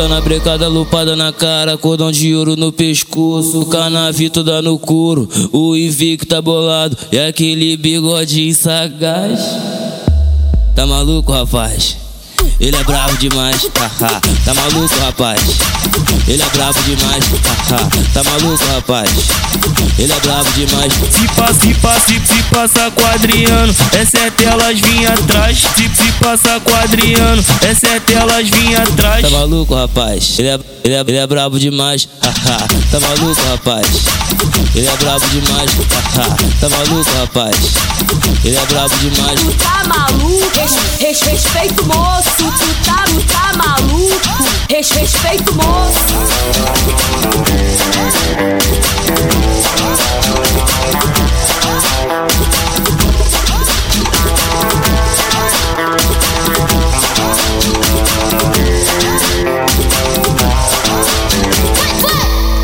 Tá na brecada, lupada na cara, cordão de ouro no pescoço, canavito dá no couro, o invicto tá bolado e aquele bigode sagaz. Tá maluco, rapaz? Ele é bravo demais, haha. Tá maluco, rapaz? Ele é bravo demais, haha. Tá maluco, rapaz? Ele é bravo demais. Se passa, se passa, se passa quadriano, é sete elas vinha atrás. Se, se passa quadriano, é sete elas vinha atrás. Tá maluco, rapaz? Ele é, ele é, ele é brabo demais, haha. Tá maluco, rapaz? Ele é brabo demais, haha. Tá maluco, rapaz? Ele é brabo demais. Tu tá maluco? Res, res, respeito moço. Tu tá, tu tá maluco? Res, respeito moço.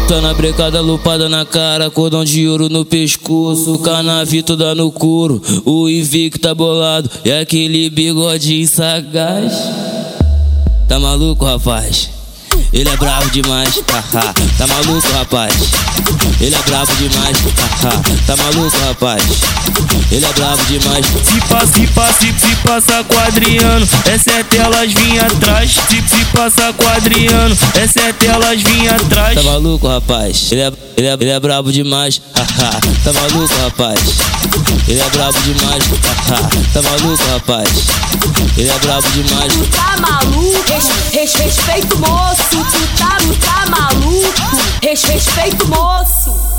Tá na brecada, lupada na cara, cordão de ouro no pescoço, canavito dá no couro, o invicto tá bolado e aquele bigode sagaz. Tá maluco, rapaz? Ele é bravo demais, haha. Tá maluco, rapaz? Ele é bravo demais, haha. Tá maluco, rapaz? Ele é bravo demais. Se passa, se passa, se passa quadriano, é sete elas vinha atrás. Se, se passa quadriano, é sete elas vinha atrás. Tá maluco, rapaz? Ele é, ele é, ele é brabo demais, haha. Tá maluco, rapaz? Ele é brabo demais, haha. Tá maluco, rapaz? Ele é brabo demais. Tá maluco? Res, res, respeito moço. Tu tá, tu tá maluco? Res, respeito moço.